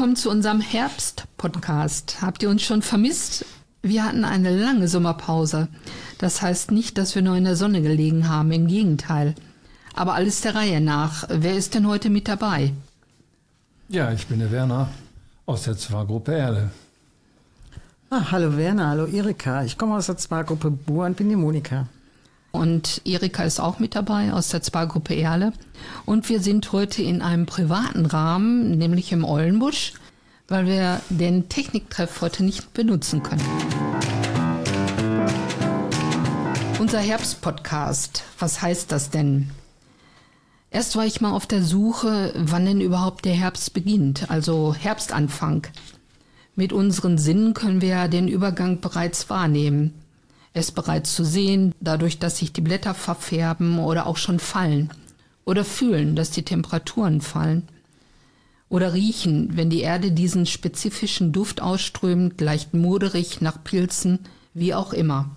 Willkommen zu unserem Herbst-Podcast. Habt ihr uns schon vermisst? Wir hatten eine lange Sommerpause. Das heißt nicht, dass wir nur in der Sonne gelegen haben, im Gegenteil. Aber alles der Reihe nach. Wer ist denn heute mit dabei? Ja, ich bin der Werner aus der Zwargruppe Erle. Ah, hallo Werner, hallo Erika. Ich komme aus der Zwargruppe Bur und bin die Monika. Und Erika ist auch mit dabei aus der Zwargruppe Erle. Und wir sind heute in einem privaten Rahmen, nämlich im Ollenbusch, weil wir den Techniktreff heute nicht benutzen können. Unser Herbstpodcast, was heißt das denn? Erst war ich mal auf der Suche, wann denn überhaupt der Herbst beginnt, also Herbstanfang. Mit unseren Sinnen können wir ja den Übergang bereits wahrnehmen es bereits zu sehen, dadurch, dass sich die Blätter verfärben oder auch schon fallen. Oder fühlen, dass die Temperaturen fallen. Oder riechen, wenn die Erde diesen spezifischen Duft ausströmt, leicht moderig nach Pilzen, wie auch immer.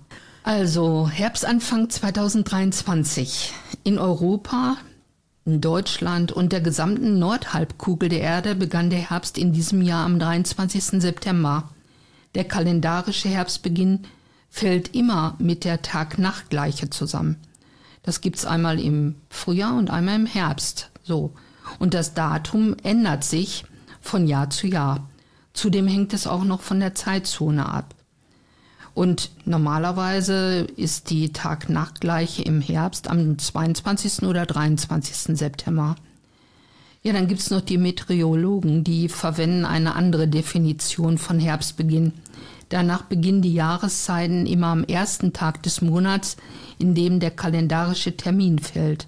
Also Herbstanfang 2023. In Europa, in Deutschland und der gesamten Nordhalbkugel der Erde begann der Herbst in diesem Jahr am 23. September. Der kalendarische Herbstbeginn fällt immer mit der Tag-Nacht-Gleiche zusammen. Das gibt's einmal im Frühjahr und einmal im Herbst. So. Und das Datum ändert sich von Jahr zu Jahr. Zudem hängt es auch noch von der Zeitzone ab. Und normalerweise ist die Tag-Nacht-Gleiche im Herbst am 22. oder 23. September. Ja, dann gibt's noch die Meteorologen, die verwenden eine andere Definition von Herbstbeginn. Danach beginnen die Jahreszeiten immer am ersten Tag des Monats, in dem der kalendarische Termin fällt.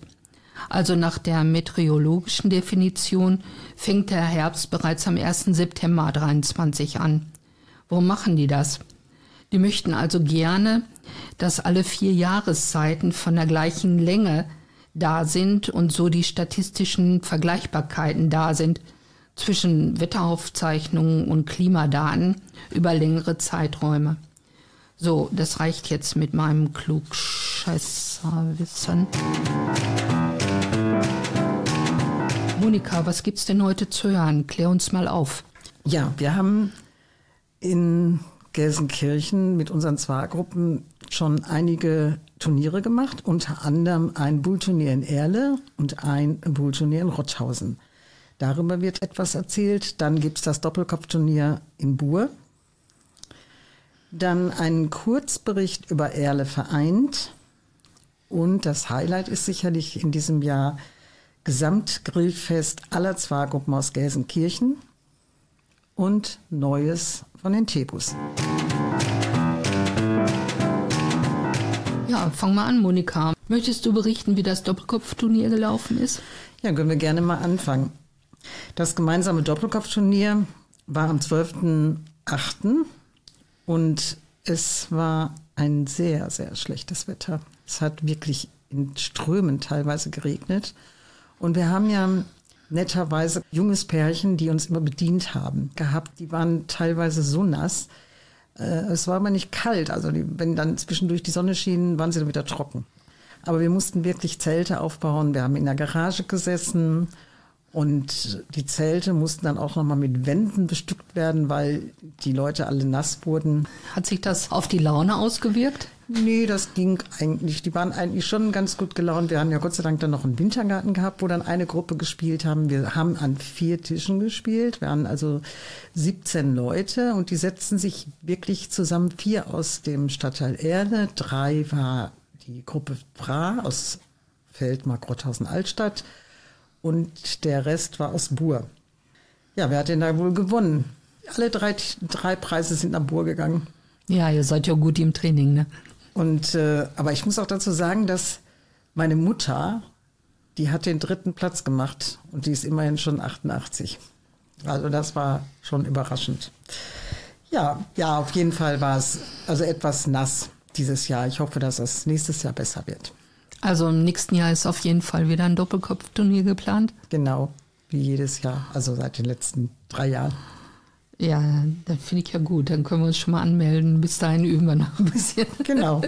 Also nach der meteorologischen Definition fängt der Herbst bereits am 1. September 23 an. Warum machen die das? Die möchten also gerne, dass alle vier Jahreszeiten von der gleichen Länge da sind und so die statistischen Vergleichbarkeiten da sind zwischen Wetteraufzeichnungen und Klimadaten über längere Zeiträume. So, das reicht jetzt mit meinem Klugscheißerwissen. Monika, was gibt's denn heute zu hören? Klär uns mal auf. Ja, wir haben in Gelsenkirchen mit unseren Zwargruppen schon einige Turniere gemacht, unter anderem ein Bullturnier in Erle und ein Bullturnier in Rotthausen. Darüber wird etwas erzählt. Dann gibt es das Doppelkopfturnier in Buhr. Dann einen Kurzbericht über Erle vereint. Und das Highlight ist sicherlich in diesem Jahr Gesamtgrillfest aller Zwargruppen aus Gelsenkirchen und Neues von den Tebus. Ja, fang mal an, Monika. Möchtest du berichten, wie das Doppelkopfturnier gelaufen ist? Ja, können wir gerne mal anfangen. Das gemeinsame Doppelkopfturnier war am 12.8. und es war ein sehr, sehr schlechtes Wetter. Es hat wirklich in Strömen teilweise geregnet. Und wir haben ja netterweise junges Pärchen, die uns immer bedient haben, gehabt. Die waren teilweise so nass. Äh, es war aber nicht kalt. Also wenn dann zwischendurch die Sonne schien, waren sie dann wieder trocken. Aber wir mussten wirklich Zelte aufbauen. Wir haben in der Garage gesessen und die Zelte mussten dann auch nochmal mit Wänden bestückt werden, weil die Leute alle nass wurden. Hat sich das auf die Laune ausgewirkt? Nee, das ging eigentlich. Die waren eigentlich schon ganz gut gelaunt. Wir haben ja Gott sei Dank dann noch einen Wintergarten gehabt, wo dann eine Gruppe gespielt haben. Wir haben an vier Tischen gespielt. Wir waren also 17 Leute und die setzten sich wirklich zusammen. Vier aus dem Stadtteil Erde, drei war die Gruppe Pra aus Feldmark, Rotthausen, Altstadt und der Rest war aus Bur. Ja, wer hat denn da wohl gewonnen? Alle drei, drei Preise sind nach Bur gegangen. Ja, ihr seid ja gut im Training, ne? Und äh, aber ich muss auch dazu sagen, dass meine Mutter, die hat den dritten Platz gemacht und die ist immerhin schon 88. Also das war schon überraschend. Ja, ja, auf jeden Fall war es also etwas nass dieses Jahr. Ich hoffe, dass es nächstes Jahr besser wird. Also im nächsten Jahr ist auf jeden Fall wieder ein Doppelkopfturnier geplant. Genau, wie jedes Jahr, also seit den letzten drei Jahren. Ja, dann finde ich ja gut. Dann können wir uns schon mal anmelden. Bis dahin üben wir noch ein bisschen. Genau.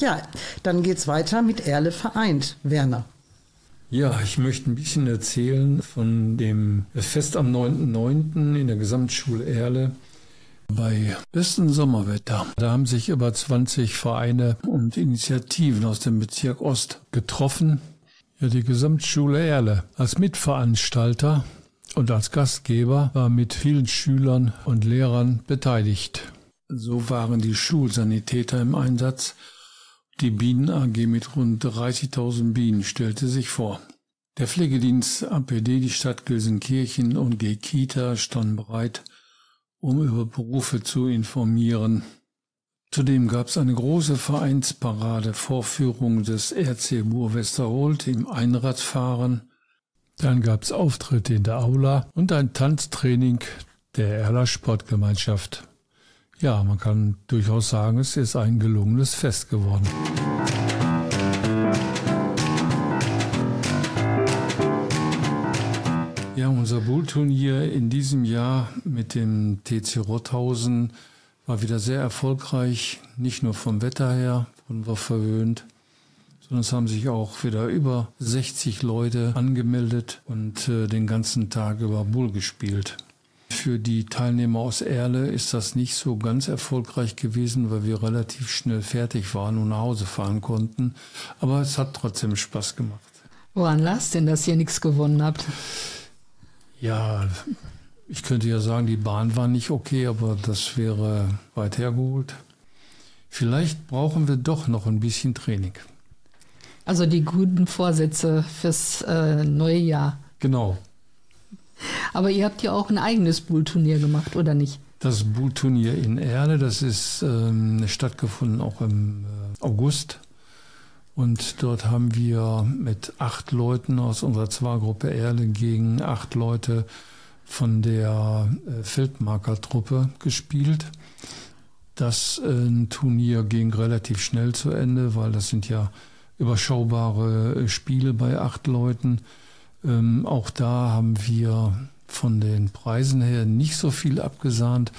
ja, dann geht es weiter mit Erle vereint, Werner. Ja, ich möchte ein bisschen erzählen von dem Fest am 9.9. in der Gesamtschule Erle bei bestem Sommerwetter. Da haben sich über 20 Vereine und Initiativen aus dem Bezirk Ost getroffen. Ja, die Gesamtschule Erle als Mitveranstalter und als Gastgeber war mit vielen Schülern und Lehrern beteiligt. So waren die Schulsanitäter im Einsatz die Bienen AG mit rund 30.000 Bienen stellte sich vor. Der Pflegedienst APD, die Stadt Gelsenkirchen und GKITA standen bereit, um über Berufe zu informieren. Zudem gab es eine große Vereinsparade, Vorführung des RC Westerholt im Einradfahren. Dann gab es Auftritte in der Aula und ein Tanztraining der Erler Sportgemeinschaft. Ja, man kann durchaus sagen, es ist ein gelungenes Fest geworden. Ja, unser Bullturnier in diesem Jahr mit dem TC Rotthausen war wieder sehr erfolgreich, nicht nur vom Wetter her, wurden wir verwöhnt, sondern es haben sich auch wieder über 60 Leute angemeldet und äh, den ganzen Tag über Bull gespielt. Für die Teilnehmer aus Erle ist das nicht so ganz erfolgreich gewesen, weil wir relativ schnell fertig waren und nach Hause fahren konnten. Aber es hat trotzdem Spaß gemacht. Woran es denn, dass ihr nichts gewonnen habt? Ja, ich könnte ja sagen, die Bahn war nicht okay, aber das wäre weit hergeholt. Vielleicht brauchen wir doch noch ein bisschen Training. Also die guten Vorsätze fürs äh, neue Jahr. Genau. Aber ihr habt ja auch ein eigenes Bullturnier gemacht, oder nicht? Das Bullturnier in Erde, das ist ähm, stattgefunden auch im äh, August. Und dort haben wir mit acht Leuten aus unserer Zwargruppe Erle gegen acht Leute von der äh, Feldmarker-Truppe gespielt. Das äh, Turnier ging relativ schnell zu Ende, weil das sind ja überschaubare äh, Spiele bei acht Leuten. Ähm, auch da haben wir von den Preisen her nicht so viel abgesahnt.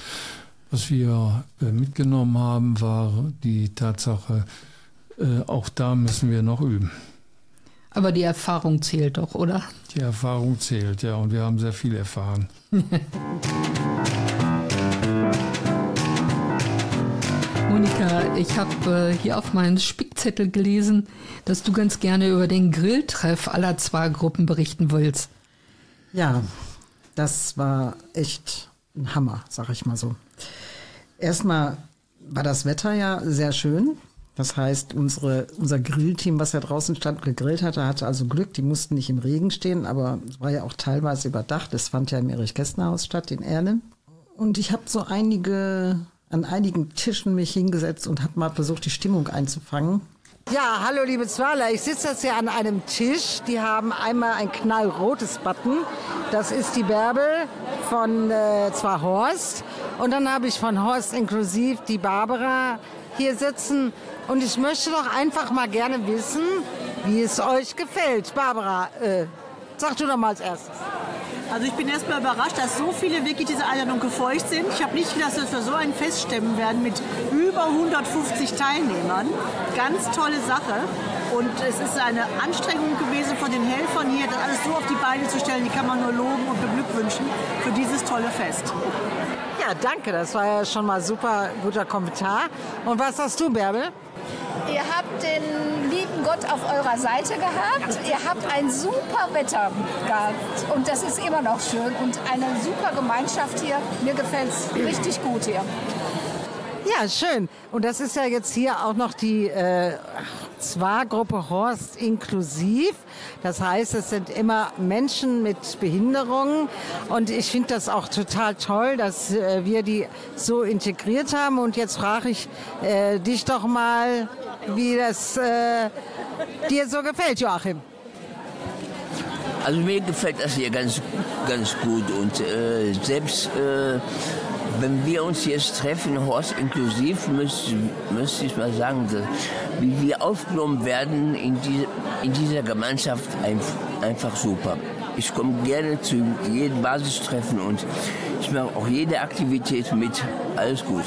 Was wir mitgenommen haben, war die Tatsache, äh, auch da müssen wir noch üben. Aber die Erfahrung zählt doch, oder? Die Erfahrung zählt, ja, und wir haben sehr viel erfahren. Monika, ich habe äh, hier auf meinen Spickzettel gelesen, dass du ganz gerne über den Grilltreff aller zwei Gruppen berichten willst. Ja, das war echt ein Hammer, sag ich mal so. Erstmal war das Wetter ja sehr schön. Das heißt, unsere, unser Grillteam, was ja draußen stand, gegrillt hatte, hatte also Glück. Die mussten nicht im Regen stehen, aber es war ja auch teilweise überdacht. Es fand ja im Erich-Kästner-Haus statt, in Erlen. Und ich habe so einige an einigen Tischen mich hingesetzt und habe mal versucht, die Stimmung einzufangen. Ja, hallo liebe Zwaler, ich sitze jetzt hier an einem Tisch. Die haben einmal ein knallrotes Button. Das ist die Bärbel von äh, zwar Horst. Und dann habe ich von Horst inklusiv die Barbara hier sitzen. Und ich möchte doch einfach mal gerne wissen, wie es euch gefällt. Barbara, äh, sag du doch mal als erstes. Also ich bin erstmal überrascht, dass so viele wirklich diese Einladung gefeucht sind. Ich habe nicht gedacht, dass wir so ein Fest stemmen werden mit über 150 Teilnehmern. Ganz tolle Sache. Und es ist eine Anstrengung gewesen von den Helfern hier, das alles so auf die Beine zu stellen. Die kann man nur loben und beglückwünschen für dieses tolle Fest. Ja, danke. Das war ja schon mal super guter Kommentar. Und was sagst du, Bärbel? Ihr habt den lieben Gott auf eurer Seite gehabt. Ihr habt ein super Wetter gehabt. Und das ist immer noch schön. Und eine super Gemeinschaft hier. Mir gefällt es richtig gut hier. Ja, schön. Und das ist ja jetzt hier auch noch die äh, Zwar-Gruppe Horst inklusiv. Das heißt, es sind immer Menschen mit Behinderungen. Und ich finde das auch total toll, dass äh, wir die so integriert haben. Und jetzt frage ich äh, dich doch mal, wie das äh, dir so gefällt, Joachim. Also mir gefällt das hier ganz, ganz gut und äh, selbst äh, wenn wir uns jetzt treffen, Horst inklusiv, müsste, müsste ich mal sagen, wie wir aufgenommen werden in, die, in dieser Gemeinschaft, ein, einfach super. Ich komme gerne zu jedem Basistreffen und ich mache auch jede Aktivität mit. Alles gut.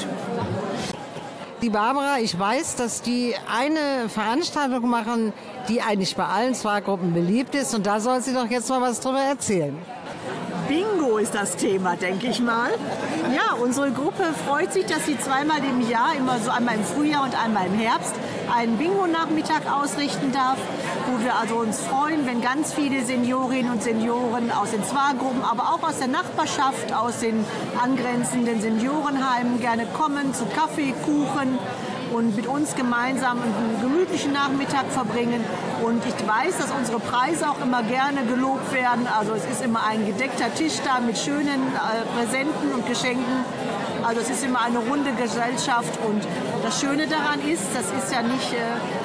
Die Barbara, ich weiß, dass die eine Veranstaltung machen, die eigentlich bei allen Zwargruppen beliebt ist. Und da soll sie doch jetzt mal was drüber erzählen. Ist das Thema, denke ich mal. Ja, unsere Gruppe freut sich, dass sie zweimal im Jahr, immer so einmal im Frühjahr und einmal im Herbst, einen Bingo-Nachmittag ausrichten darf, wo wir also uns freuen, wenn ganz viele Seniorinnen und Senioren aus den Zwargruppen, aber auch aus der Nachbarschaft, aus den angrenzenden Seniorenheimen gerne kommen zu Kaffee, Kuchen, und mit uns gemeinsam einen gemütlichen Nachmittag verbringen. Und ich weiß, dass unsere Preise auch immer gerne gelobt werden. Also es ist immer ein gedeckter Tisch da mit schönen äh, Präsenten und Geschenken. Also es ist immer eine runde Gesellschaft und das Schöne daran ist, das ist ja nicht, äh,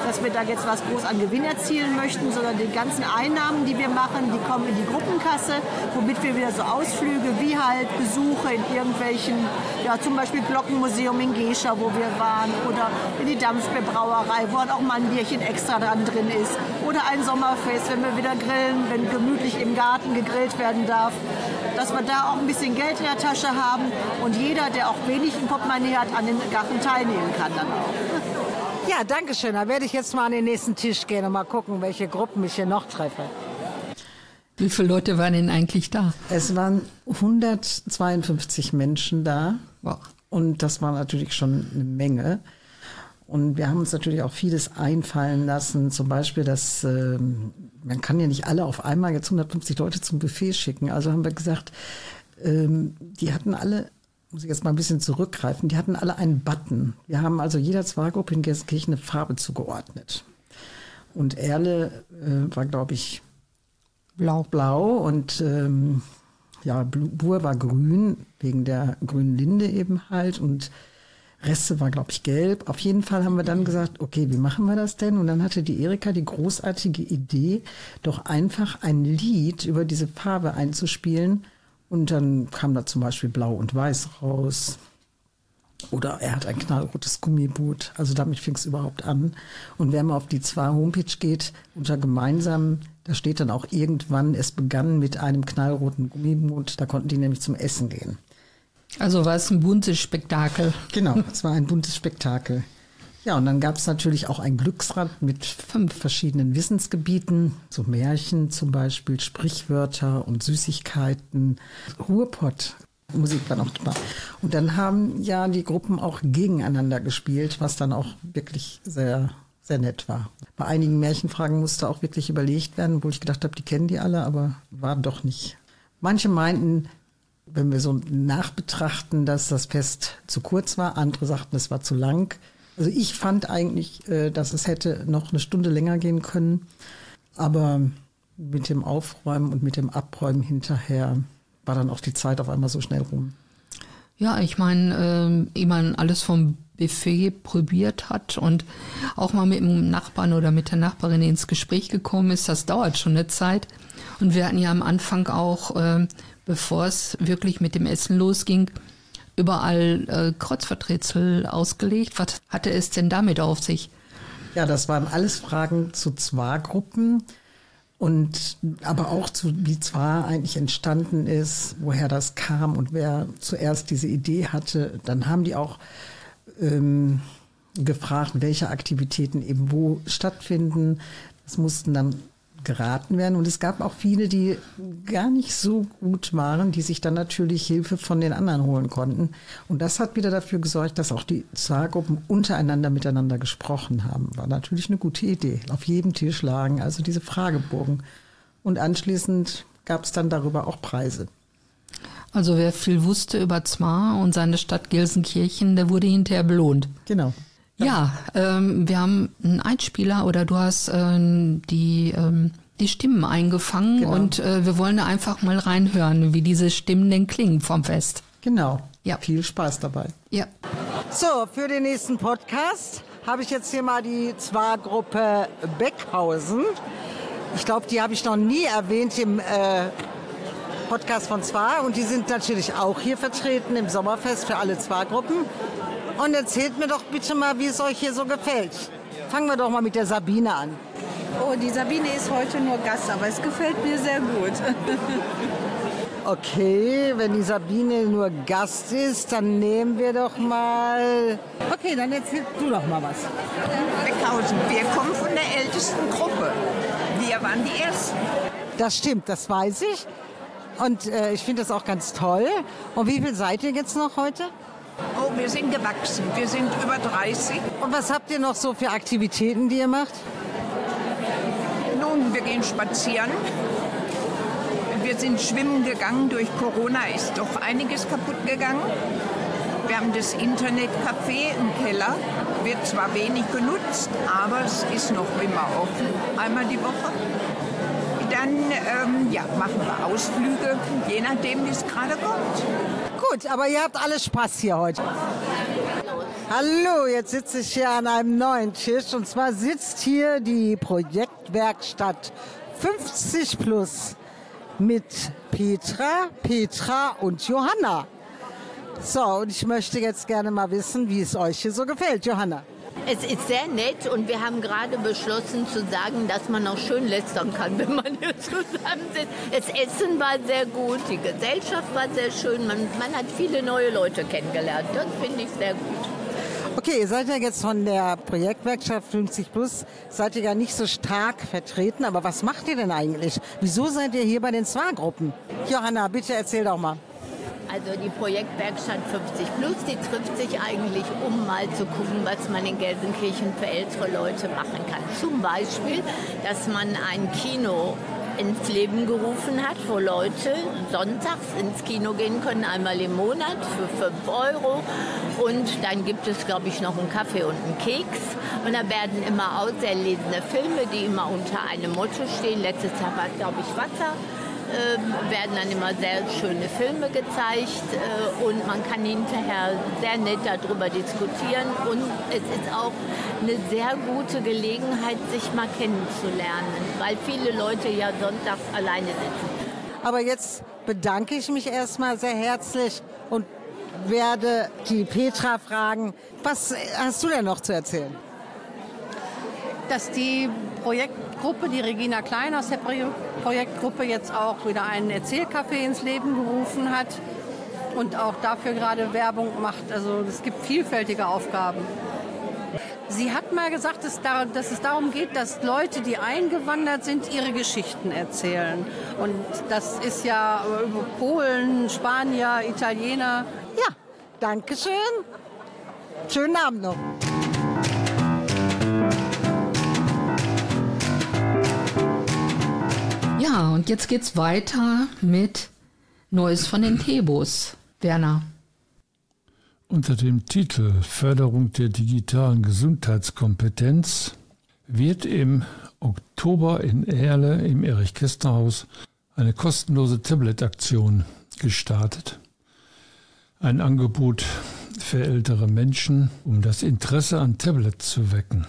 dass wir da jetzt was groß an Gewinn erzielen möchten, sondern die ganzen Einnahmen, die wir machen, die kommen in die Gruppenkasse, womit wir wieder so Ausflüge wie halt Besuche in irgendwelchen, ja zum Beispiel Glockenmuseum in Gescher, wo wir waren, oder in die Dampfbierbrauerei, wo halt auch mal ein Bierchen extra dran drin ist, oder ein Sommerfest, wenn wir wieder grillen, wenn gemütlich im Garten gegrillt werden darf dass wir da auch ein bisschen Geld in der Tasche haben und jeder, der auch wenig im Portemonnaie hat, an den Garten teilnehmen kann dann auch. Ja, danke schön. Da werde ich jetzt mal an den nächsten Tisch gehen und mal gucken, welche Gruppen ich hier noch treffe. Wie viele Leute waren denn eigentlich da? Es waren 152 Menschen da. Wow. Und das war natürlich schon eine Menge. Und wir haben uns natürlich auch vieles einfallen lassen. Zum Beispiel, dass äh, man kann ja nicht alle auf einmal jetzt 150 Leute zum Buffet schicken. Also haben wir gesagt, ähm, die hatten alle, muss ich jetzt mal ein bisschen zurückgreifen, die hatten alle einen Button. Wir haben also jeder Zwargruppe in Gelsenkirchen eine Farbe zugeordnet. Und Erle äh, war, glaube ich, blau. Blau und ähm, ja, Bur war grün, wegen der grünen Linde eben halt. Und Reste war, glaube ich, gelb. Auf jeden Fall haben wir dann gesagt, okay, wie machen wir das denn? Und dann hatte die Erika die großartige Idee, doch einfach ein Lied über diese Farbe einzuspielen. Und dann kam da zum Beispiel Blau und Weiß raus. Oder er hat ein knallrotes Gummiboot. Also damit fing es überhaupt an. Und wenn man auf die zwei Homepage geht, unter gemeinsam, da steht dann auch irgendwann, es begann mit einem knallroten Gummiboot. Da konnten die nämlich zum Essen gehen. Also war es ein buntes Spektakel. Genau, es war ein buntes Spektakel. Ja, und dann gab es natürlich auch ein Glücksrad mit fünf verschiedenen Wissensgebieten, so Märchen zum Beispiel, Sprichwörter und Süßigkeiten. Ruhrpott, Musik war noch dabei. Und dann haben ja die Gruppen auch gegeneinander gespielt, was dann auch wirklich sehr, sehr nett war. Bei einigen Märchenfragen musste auch wirklich überlegt werden, wo ich gedacht habe, die kennen die alle, aber war doch nicht. Manche meinten, wenn wir so nachbetrachten, dass das Fest zu kurz war, andere sagten, es war zu lang. Also ich fand eigentlich, äh, dass es hätte noch eine Stunde länger gehen können, aber mit dem Aufräumen und mit dem Abräumen hinterher war dann auch die Zeit auf einmal so schnell rum. Ja, ich meine, äh, ehe man alles vom Buffet probiert hat und auch mal mit dem Nachbarn oder mit der Nachbarin ins Gespräch gekommen ist, das dauert schon eine Zeit. Und wir hatten ja am Anfang auch äh, bevor es wirklich mit dem Essen losging, überall äh, Kreuzverträtsel ausgelegt. Was hatte es denn damit auf sich? Ja, das waren alles Fragen zu Zwar-Gruppen und aber auch zu, wie Zwar eigentlich entstanden ist, woher das kam und wer zuerst diese Idee hatte. Dann haben die auch ähm, gefragt, welche Aktivitäten eben wo stattfinden. Das mussten dann geraten werden. Und es gab auch viele, die gar nicht so gut waren, die sich dann natürlich Hilfe von den anderen holen konnten. Und das hat wieder dafür gesorgt, dass auch die Zwargruppen untereinander miteinander gesprochen haben. War natürlich eine gute Idee. Auf jedem Tisch lagen also diese Fragebogen. Und anschließend gab es dann darüber auch Preise. Also wer viel wusste über Zwar und seine Stadt Gelsenkirchen, der wurde hinterher belohnt. Genau. Ja, ähm, wir haben einen Einspieler oder du hast ähm, die, ähm, die Stimmen eingefangen genau. und äh, wir wollen da einfach mal reinhören, wie diese Stimmen denn klingen vom Fest. Genau. Ja. Viel Spaß dabei. Ja. So, für den nächsten Podcast habe ich jetzt hier mal die Zwar-Gruppe Beckhausen. Ich glaube, die habe ich noch nie erwähnt im äh, Podcast von Zwar und die sind natürlich auch hier vertreten im Sommerfest für alle Zwar-Gruppen. Und erzählt mir doch bitte mal, wie es euch hier so gefällt. Fangen wir doch mal mit der Sabine an. Oh, die Sabine ist heute nur Gast, aber es gefällt mir sehr gut. Okay, wenn die Sabine nur Gast ist, dann nehmen wir doch mal. Okay, dann erzähl du doch mal was. Beckhausen, wir kommen von der ältesten Gruppe. Wir waren die Ersten. Das stimmt, das weiß ich. Und äh, ich finde das auch ganz toll. Und wie viel seid ihr jetzt noch heute? Oh, wir sind gewachsen. Wir sind über 30. Und was habt ihr noch so für Aktivitäten, die ihr macht? Nun, wir gehen spazieren. Wir sind schwimmen gegangen. Durch Corona ist doch einiges kaputt gegangen. Wir haben das Internetcafé im Keller. Wird zwar wenig genutzt, aber es ist noch immer offen, einmal die Woche. Dann ähm, ja, machen wir Ausflüge, je nachdem, wie es gerade kommt. Gut, aber ihr habt alle Spaß hier heute. Hallo, jetzt sitze ich hier an einem neuen Tisch und zwar sitzt hier die Projektwerkstatt 50 Plus mit Petra, Petra und Johanna. So, und ich möchte jetzt gerne mal wissen, wie es euch hier so gefällt, Johanna. Es ist sehr nett und wir haben gerade beschlossen zu sagen, dass man auch schön lästern kann, wenn man hier zusammensitzt. Das Essen war sehr gut, die Gesellschaft war sehr schön, man, man hat viele neue Leute kennengelernt. Das finde ich sehr gut. Okay, ihr seid ja jetzt von der Projektwerkstatt 50 Plus, seid ihr ja nicht so stark vertreten, aber was macht ihr denn eigentlich? Wieso seid ihr hier bei den Zwa-Gruppen? Johanna, bitte erzähl doch mal. Also die Projektwerkstatt 50 Plus, die trifft sich eigentlich, um mal zu gucken, was man in Gelsenkirchen für ältere Leute machen kann. Zum Beispiel, dass man ein Kino ins Leben gerufen hat, wo Leute sonntags ins Kino gehen können, einmal im Monat für 5 Euro. Und dann gibt es, glaube ich, noch einen Kaffee und einen Keks. Und da werden immer auserlesene Filme, die immer unter einem Motto stehen. Letztes Jahr war es, glaube ich, Wasser äh, werden dann immer sehr schöne Filme gezeigt äh, und man kann hinterher sehr nett darüber diskutieren und es ist auch eine sehr gute Gelegenheit, sich mal kennenzulernen, weil viele Leute ja sonntags alleine sitzen. Aber jetzt bedanke ich mich erstmal sehr herzlich und werde die Petra fragen, was hast du denn noch zu erzählen? Dass die Projektgruppe, die Regina Klein aus der Projektgruppe jetzt auch wieder einen Erzählcafé ins Leben gerufen hat und auch dafür gerade Werbung macht. Also es gibt vielfältige Aufgaben. Sie hat mal gesagt, dass, es darum geht, dass Leute, die eingewandert sind, ihre Geschichten erzählen. Und das ist ja über Polen, Spanier, Italiener. Ja, danke schön. Schönen Abend noch. Ja, und jetzt geht's weiter mit Neues von den Tebos. Werner. Unter dem Titel Förderung der digitalen Gesundheitskompetenz wird im Oktober in Erle im Erich-Kästner-Haus eine kostenlose Tablet-Aktion gestartet. Ein Angebot für ältere Menschen, um das Interesse an Tablets zu wecken.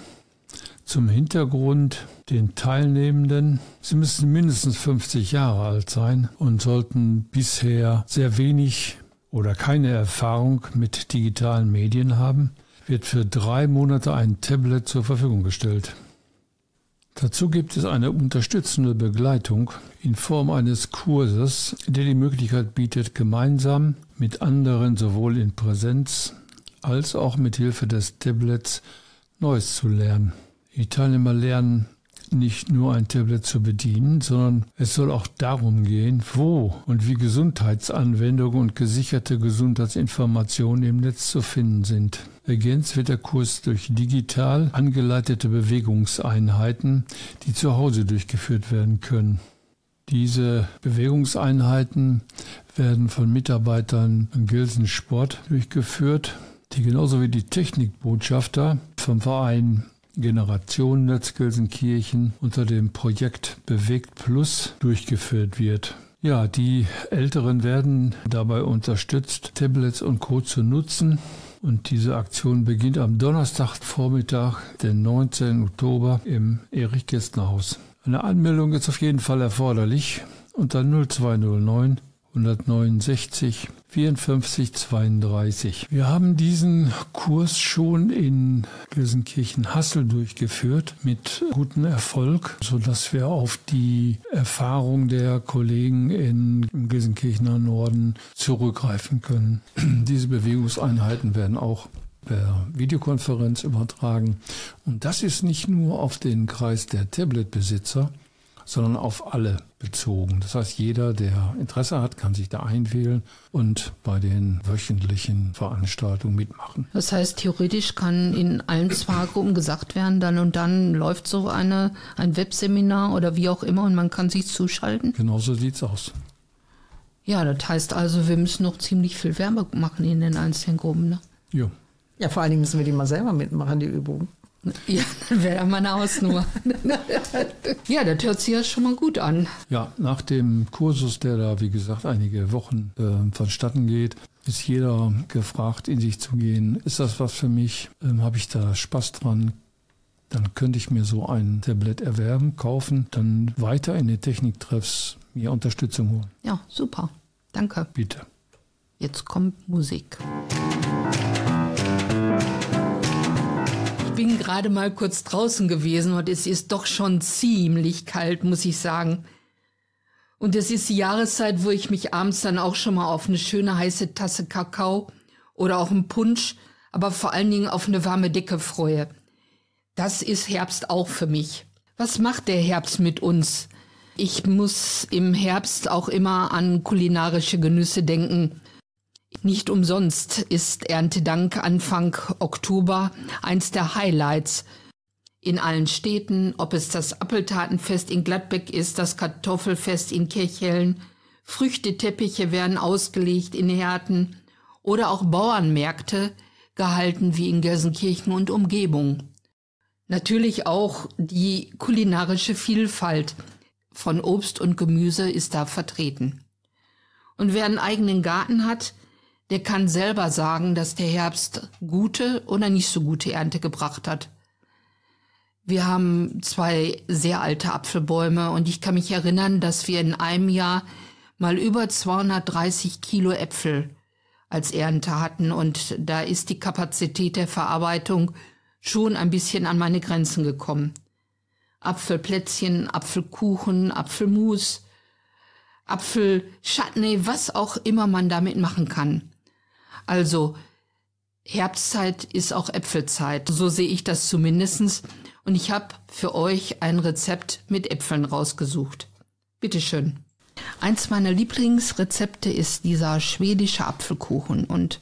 Zum Hintergrund den Teilnehmenden, sie müssen mindestens 50 Jahre alt sein und sollten bisher sehr wenig oder keine Erfahrung mit digitalen Medien haben, wird für drei Monate ein Tablet zur Verfügung gestellt. Dazu gibt es eine unterstützende Begleitung in Form eines Kurses, der die Möglichkeit bietet, gemeinsam mit anderen sowohl in Präsenz als auch mit Hilfe des Tablets Neues zu lernen. Die Teilnehmer lernen nicht nur ein Tablet zu bedienen, sondern es soll auch darum gehen, wo und wie Gesundheitsanwendungen und gesicherte Gesundheitsinformationen im Netz zu finden sind. Ergänzt wird der Kurs durch digital angeleitete Bewegungseinheiten, die zu Hause durchgeführt werden können. Diese Bewegungseinheiten werden von Mitarbeitern im Gelsen Sport durchgeführt, die genauso wie die Technikbotschafter vom Verein Generationennetz Gelsenkirchen unter dem Projekt Bewegt Plus durchgeführt wird. Ja, die Älteren werden dabei unterstützt, Tablets und Co. zu nutzen. Und diese Aktion beginnt am Donnerstagvormittag, den 19. Oktober im Erich-Kästner-Haus. Eine Anmeldung ist auf jeden Fall erforderlich unter 0209 169 54 32. Wir haben diesen Kurs schon in Gelsenkirchen-Hassel durchgeführt mit gutem Erfolg, sodass wir auf die Erfahrung der Kollegen in, Gelsenkirchener Norden zurückgreifen können. Diese Bewegungseinheiten werden auch per Videokonferenz übertragen. Und das ist nicht nur auf den Kreis der Tablet-Besitzer, sondern auf alle bezogen. Das heißt, jeder, der Interesse hat, kann sich da einwählen und bei den wöchentlichen Veranstaltungen mitmachen. Das heißt, theoretisch kann in allen Zweiggruppen gesagt werden, dann und dann läuft so eine, ein Webseminar oder wie auch immer und man kann sich zuschalten? Genau so sieht's aus. Ja, das heißt also, wir müssen noch ziemlich viel Wärme machen in den einzelnen Gruppen. Ne? Ja. Ja, vor allen Dingen müssen wir die mal selber mitmachen, die Übung. Ja, dann wäre mal eine Hausnummer. ja, das hört sich ja schon mal gut an. Ja, nach dem Kursus, der da, wie gesagt, einige Wochen äh, vonstatten geht, ist jeder gefragt, in sich zu gehen. Ist das was für mich? Ähm, Habe ich da Spaß dran? Dann könnte ich mir so ein Tablet erwerben, kaufen, dann weiter in den Techniktreffs mir Unterstützung holen. Ja, super. Danke. Bitte. Jetzt kommt Musik. Ich bin gerade mal kurz draußen gewesen und es ist doch schon ziemlich kalt, muss ich sagen. Und es ist die Jahreszeit, wo ich mich abends dann auch schon mal auf eine schöne heiße Tasse Kakao oder auch einen Punsch, aber vor allen Dingen auf eine warme Decke freue. Das ist Herbst auch für mich. Was macht der Herbst mit uns? Ich muss im Herbst auch immer an kulinarische Genüsse denken. Nicht umsonst ist Erntedank Anfang Oktober eins der Highlights in allen Städten, ob es das Appeltatenfest in Gladbeck ist, das Kartoffelfest in Kirchhellen, Früchteteppiche werden ausgelegt in Herten oder auch Bauernmärkte gehalten wie in Gelsenkirchen und Umgebung. Natürlich auch die kulinarische Vielfalt von Obst und Gemüse ist da vertreten. Und wer einen eigenen Garten hat, der kann selber sagen, dass der Herbst gute oder nicht so gute Ernte gebracht hat. Wir haben zwei sehr alte Apfelbäume und ich kann mich erinnern, dass wir in einem Jahr mal über 230 Kilo Äpfel als Ernte hatten und da ist die Kapazität der Verarbeitung schon ein bisschen an meine Grenzen gekommen. Apfelplätzchen, Apfelkuchen, Apfelmus, Apfelchutney, was auch immer man damit machen kann. Also Herbstzeit ist auch Äpfelzeit. So sehe ich das zumindestens. Und ich habe für euch ein Rezept mit Äpfeln rausgesucht. Bitteschön. Eins meiner Lieblingsrezepte ist dieser schwedische Apfelkuchen und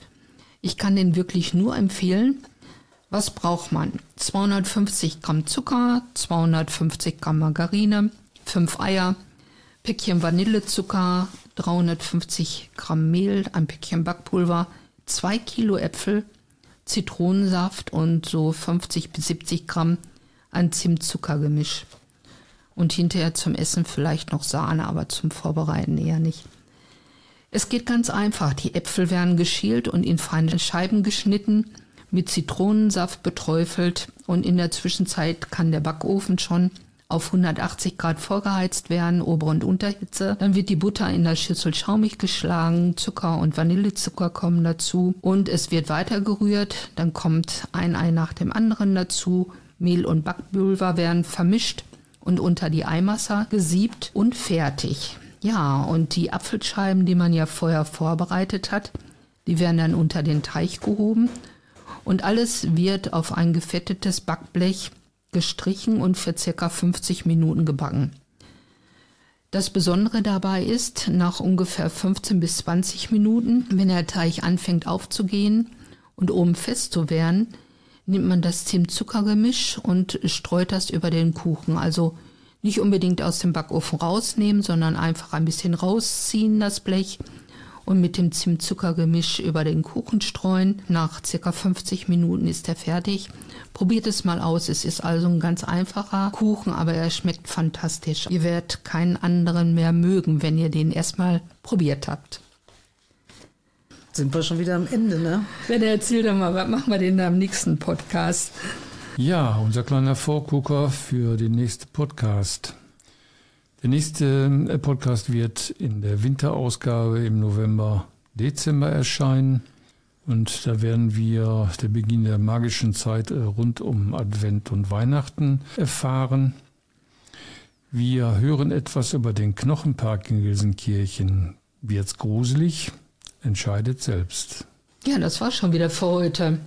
ich kann den wirklich nur empfehlen. Was braucht man? 250 Gramm Zucker, 250 Gramm Margarine, 5 Eier, Päckchen Vanillezucker, 350 Gramm Mehl, ein Päckchen Backpulver, zwei Kilo Äpfel, Zitronensaft und so 50 bis 70 Gramm an Zimtzuckergemisch. Und hinterher zum Essen vielleicht noch Sahne, aber zum Vorbereiten eher nicht. Es geht ganz einfach. Die Äpfel werden geschält und in feine Scheiben geschnitten, mit Zitronensaft beträufelt und in der Zwischenzeit kann der Backofen schon auf 180 Grad vorgeheizt werden, Ober- und Unterhitze. Dann wird die Butter in der Schüssel schaumig geschlagen, Zucker und Vanillezucker kommen dazu und es wird weiter gerührt. Dann kommt ein Ei nach dem anderen dazu. Mehl und Backpulver werden vermischt und unter die Eimasse gesiebt und fertig. Ja, und die Apfelscheiben, die man ja vorher vorbereitet hat, die werden dann unter den Teich gehoben und alles wird auf ein gefettetes Backblech gestrichen und für circa 50 Minuten gebacken. Das Besondere dabei ist, nach ungefähr 15 bis 20 Minuten, wenn der Teig anfängt aufzugehen und oben fest zu werden, nimmt man das Zimt-Zucker-Gemisch und streut das über den Kuchen. Also nicht unbedingt aus dem Backofen rausnehmen, sondern einfach ein bisschen rausziehen, das Blech, und mit dem Zimtzuckergemisch über den Kuchen streuen. Nach circa 50 Minuten ist er fertig. Probiert es mal aus. Es ist also ein ganz einfacher Kuchen, aber er schmeckt fantastisch. Ihr werdet keinen anderen mehr mögen, wenn ihr den erstmal probiert habt. Sind wir schon wieder am Ende, ne? Wenn er erzählt mal, was machen wir denn da am nächsten Podcast? Ja, unser kleiner Vorgucker für den nächsten Podcast. Der nächste äh, Podcast wird in der Winterausgabe im November, Dezember erscheinen. Und da werden wir der Beginn der magischen Zeit äh, rund um Advent und Weihnachten erfahren. Wir hören etwas über den Knochenpark in Gelsenkirchen. Wird's gruselig? Entscheidet selbst. Ja, das war schon wieder für heute.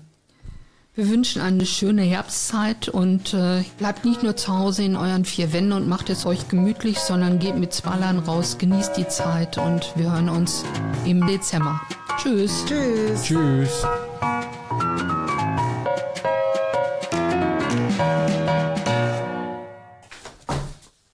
Wir wünschen eine schöne Herbstzeit und äh, bleibt nicht nur zu Hause in euren vier Wänden und macht es euch gemütlich, sondern geht mit Zwallern raus, genießt die Zeit und wir hören uns im Dezember. Tschüss. Tschüss. Tschüss.